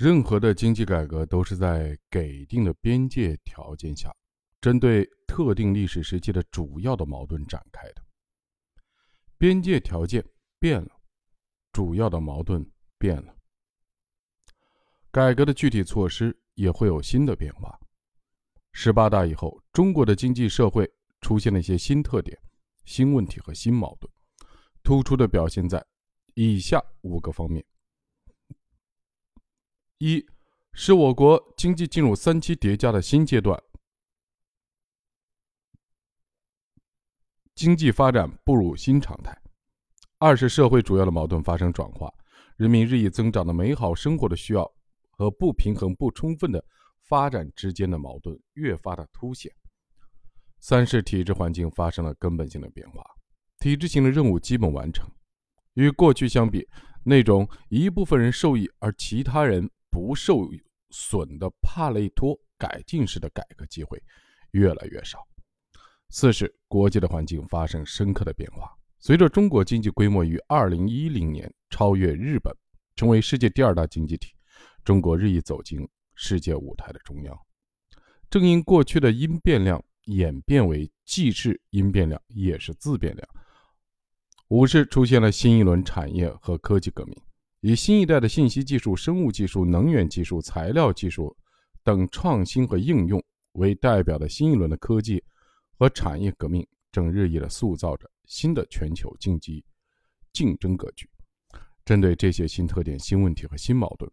任何的经济改革都是在给定的边界条件下，针对特定历史时期的主要的矛盾展开的。边界条件变了，主要的矛盾变了，改革的具体措施也会有新的变化。十八大以后，中国的经济社会出现了一些新特点、新问题和新矛盾，突出的表现在以下五个方面。一是我国经济进入三期叠加的新阶段，经济发展步入新常态；二是社会主要的矛盾发生转化，人民日益增长的美好生活的需要和不平衡不充分的发展之间的矛盾越发的凸显；三是体制环境发生了根本性的变化，体制性的任务基本完成，与过去相比，那种一部分人受益而其他人。不受损的帕累托改进式的改革机会越来越少。四是国际的环境发生深刻的变化。随着中国经济规模于二零一零年超越日本，成为世界第二大经济体，中国日益走进世界舞台的中央。正因过去的因变量演变为既是因变量也是自变量。五是出现了新一轮产业和科技革命。以新一代的信息技术、生物技术、能源技术、材料技术等创新和应用为代表的新一轮的科技和产业革命，正日益的塑造着新的全球经济竞争格局。针对这些新特点、新问题和新矛盾，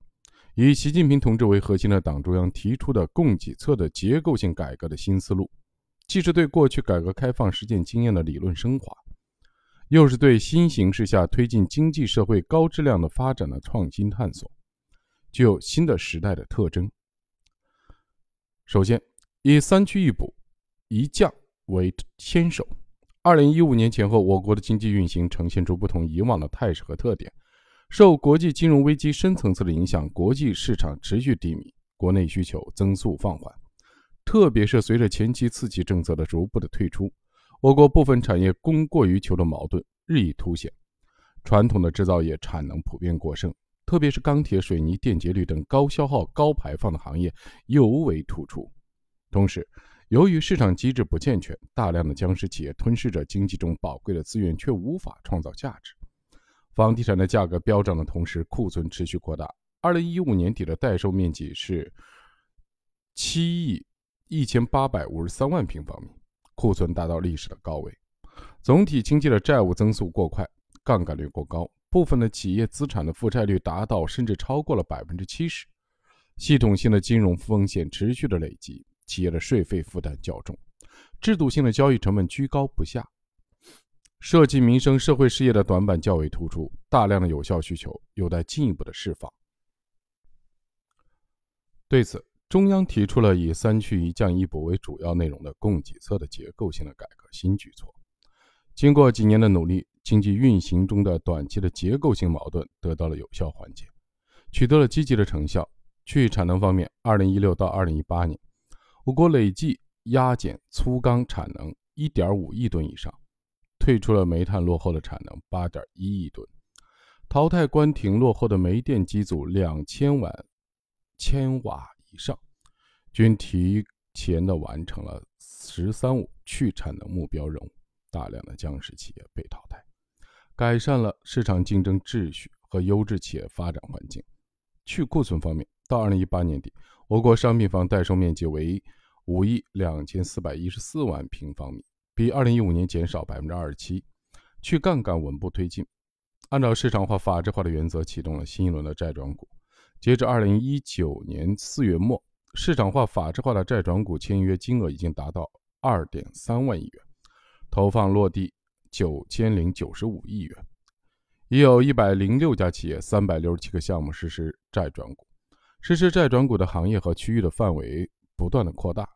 以习近平同志为核心的党中央提出的供给侧的结构性改革的新思路，既是对过去改革开放实践经验的理论升华。又是对新形势下推进经济社会高质量的发展的创新探索，具有新的时代的特征。首先，以三去一补一降为牵手。二零一五年前后，我国的经济运行呈现出不同以往的态势和特点。受国际金融危机深层次的影响，国际市场持续低迷，国内需求增速放缓。特别是随着前期刺激政策的逐步的退出。我国部分产业供过于求的矛盾日益凸显，传统的制造业产能普遍过剩，特别是钢铁、水泥、电解铝等高消耗、高排放的行业尤为突出。同时，由于市场机制不健全，大量的僵尸企业吞噬着经济中宝贵的资源，却无法创造价值。房地产的价格飙涨的同时，库存持续扩大。二零一五年底的待售面积是七亿一千八百五十三万平方米。库存达到历史的高位，总体经济的债务增速过快，杠杆率过高，部分的企业资产的负债率达到甚至超过了百分之七十，系统性的金融风险持续的累积，企业的税费负担较重，制度性的交易成本居高不下，涉及民生社会事业的短板较为突出，大量的有效需求有待进一步的释放。对此。中央提出了以“三去一降一补”为主要内容的供给侧的结构性的改革新举措。经过几年的努力，经济运行中的短期的结构性矛盾得到了有效缓解，取得了积极的成效。去产能方面，2016到2018年，我国累计压减粗钢产能1.5亿吨以上，退出了煤炭落后的产能8.1亿吨，淘汰关停落后的煤电机组2000万千瓦。以上，均提前的完成了“十三五”去产能目标任务，大量的僵尸企业被淘汰，改善了市场竞争秩序和优质企业发展环境。去库存方面，到二零一八年底，我国商品房待售面积为五亿两千四百一十四万平方米，比二零一五年减少百分之二十七。去杠杆稳步推进，按照市场化、法治化的原则，启动了新一轮的债转股。截至二零一九年四月末，市场化、法治化的债转股签约金额已经达到二点三万亿元，投放落地九千零九十五亿元，已有一百零六家企业、三百六十七个项目实施债转股，实施债转股的行业和区域的范围不断的扩大，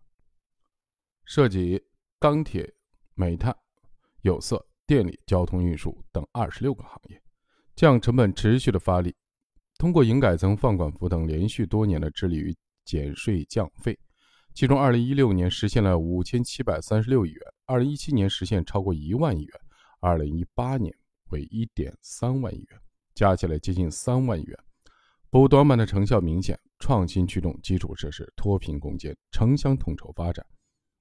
涉及钢铁、煤炭、有色、电力、交通运输等二十六个行业，降成本持续的发力。通过营改增、放管服等，连续多年的致力于减税降费，其中2016年实现了5736亿元，2017年实现超过1万亿元，2018年为1.3万亿元，加起来接近3万亿元。补短板的成效明显，创新驱动基础设施脱贫攻坚、城乡统筹发展、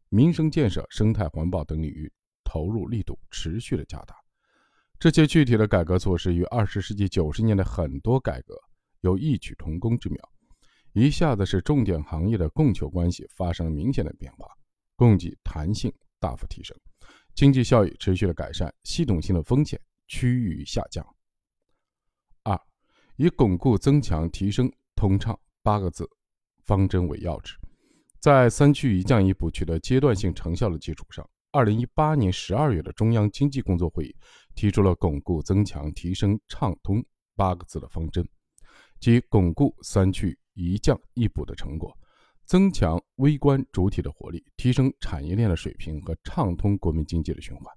民生建设、生态环保等领域投入力度持续的加大。这些具体的改革措施与二十世纪九十年代很多改革有异曲同工之妙，一下子使重点行业的供求关系发生了明显的变化，供给弹性大幅提升，经济效益持续的改善，系统性的风险趋于下降。二以巩固、增强、提升通畅八个字方针为要旨，在三去一降一补取得阶段性成效的基础上，二零一八年十二月的中央经济工作会议提出了巩固、增强、提升畅通八个字的方针，即巩固三去一降一补的成果，增强微观主体的活力，提升产业链的水平和畅通国民经济的循环。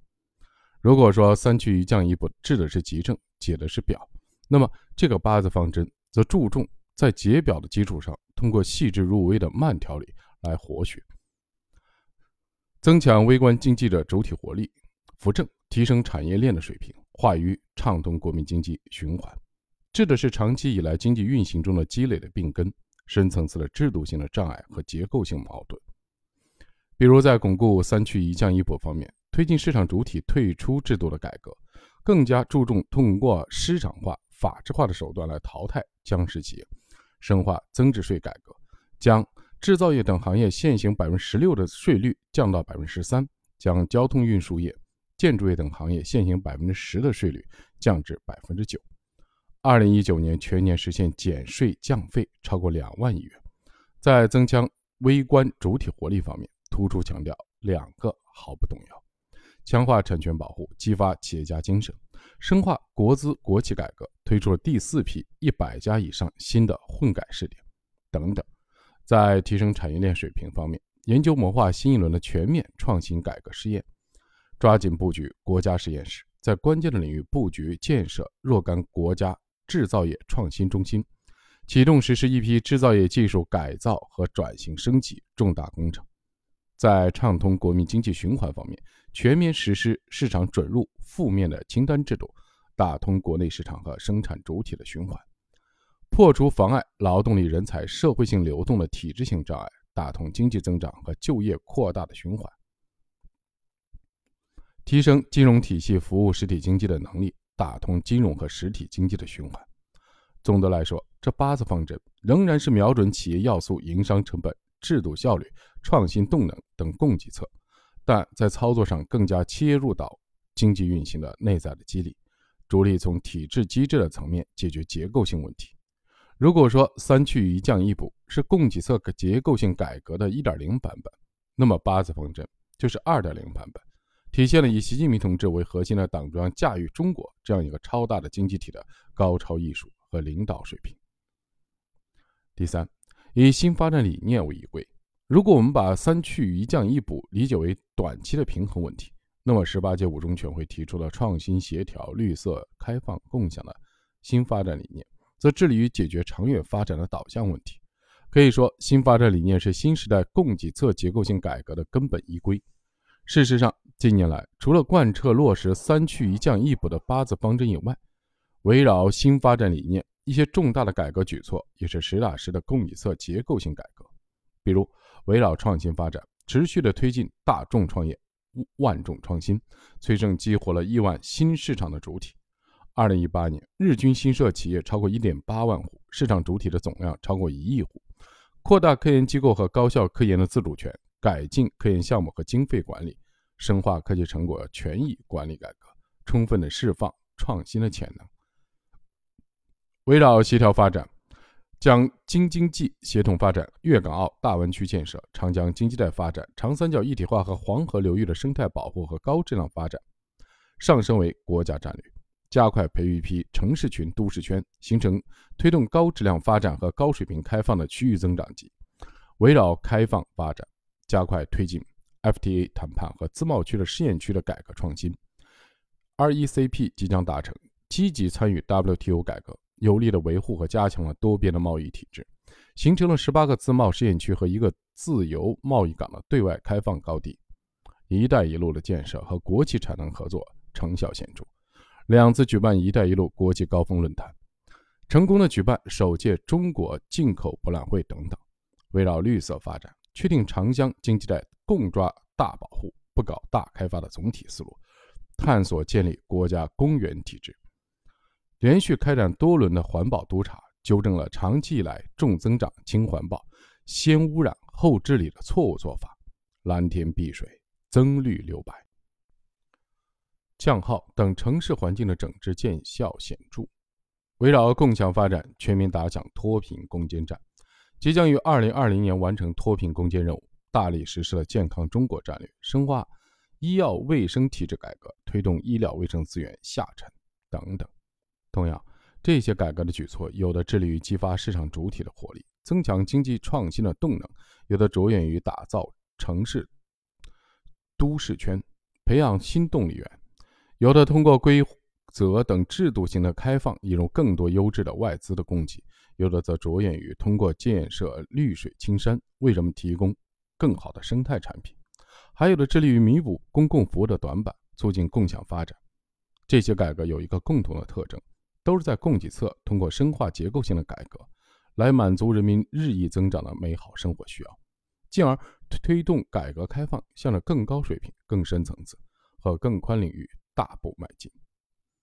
如果说三去一降一补治的是急症，解的是表。那么，这个八字方针则注重在解表的基础上，通过细致入微的慢调理来活血，增强微观经济的主体活力，扶正提升产业链的水平，化于畅通国民经济循环，治的是长期以来经济运行中的积累的病根、深层次的制度性的障碍和结构性矛盾。比如，在巩固三去一降一补方面，推进市场主体退出制度的改革，更加注重通过市场化。法治化的手段来淘汰僵尸企业，深化增值税改革，将制造业等行业现行百分之十六的税率降到百分之十三，将交通运输业、建筑业等行业现行百分之十的税率降至百分之九。二零一九年全年实现减税降费超过两万亿元。在增强微观主体活力方面，突出强调两个毫不动摇：强化产权保护，激发企业家精神。深化国资国企改革，推出了第四批一百家以上新的混改试点，等等。在提升产业链水平方面，研究谋划新一轮的全面创新改革试验，抓紧布局国家实验室，在关键的领域布局建设若干国家制造业创新中心，启动实施一批制造业技术改造和转型升级重大工程。在畅通国民经济循环方面，全面实施市场准入负面的清单制度，打通国内市场和生产主体的循环，破除妨碍劳动力人才社会性流动的体制性障碍，打通经济增长和就业扩大的循环，提升金融体系服务实体经济的能力，打通金融和实体经济的循环。总的来说，这八字方针仍然是瞄准企业要素、营商成本。制度效率、创新动能等供给侧，但在操作上更加切入到经济运行的内在的机理，着力从体制机制的层面解决结构性问题。如果说三去一降一补是供给侧结构性改革的一点零版本，那么八字方针就是二点零版本，体现了以习近平同志为核心的党中央驾驭中国这样一个超大的经济体的高超艺术和领导水平。第三。以新发展理念为依归，如果我们把三去一降一补理解为短期的平衡问题，那么十八届五中全会提出了创新、协调、绿色、开放、共享的新发展理念，则致力于解决长远发展的导向问题。可以说，新发展理念是新时代供给侧结构性改革的根本依归。事实上，近年来除了贯彻落实三去一降一补的八字方针以外，围绕新发展理念。一些重大的改革举措也是实打实的供给侧结构性改革，比如围绕创新发展，持续的推进大众创业、万众创新，催生激活了亿万新市场的主体。二零一八年，日均新设企业超过一点八万户，市场主体的总量超过一亿户。扩大科研机构和高校科研的自主权，改进科研项目和经费管理，深化科技成果权益管理改革，充分的释放创新的潜能。围绕协调发展，将京津冀协同发展、粤港澳大湾区建设、长江经济带发展、长三角一体化和黄河流域的生态保护和高质量发展上升为国家战略，加快培育一批城市群、都市圈，形成推动高质量发展和高水平开放的区域增长极。围绕开放发展，加快推进 FTA 谈判和自贸区的试验区的改革创新。RECP 即将达成，积极参与 WTO 改革。有力的维护和加强了多边的贸易体制，形成了十八个自贸试验区和一个自由贸易港的对外开放高地。“一带一路”的建设和国际产能合作成效显著，两次举办“一带一路”国际高峰论坛，成功的举办首届中国进口博览会等等，围绕绿色发展，确定长江经济带共抓大保护、不搞大开发的总体思路，探索建立国家公园体制，连续开展多轮的环保督查，纠正了长期以来重增长轻环保、先污染后治理的错误做法，蓝天碧水，增绿留白，降耗等城市环境的整治见效显著。围绕共享发展，全面打响脱贫攻坚战，即将于二零二零年完成脱贫攻坚任务。大力实施了健康中国战略，深化医药卫生体制改革，推动医疗卫生资源下沉等等。同样，这些改革的举措，有的致力于激发市场主体的活力，增强经济创新的动能；有的着眼于打造城市都市圈，培养新动力源；有的通过规则等制度性的开放，引入更多优质的外资的供给；有的则着眼于通过建设绿水青山，为人们提供。更好的生态产品，还有的致力于弥补公共服务的短板，促进共享发展。这些改革有一个共同的特征，都是在供给侧通过深化结构性的改革，来满足人民日益增长的美好生活需要，进而推动改革开放向着更高水平、更深层次和更宽领域大步迈进。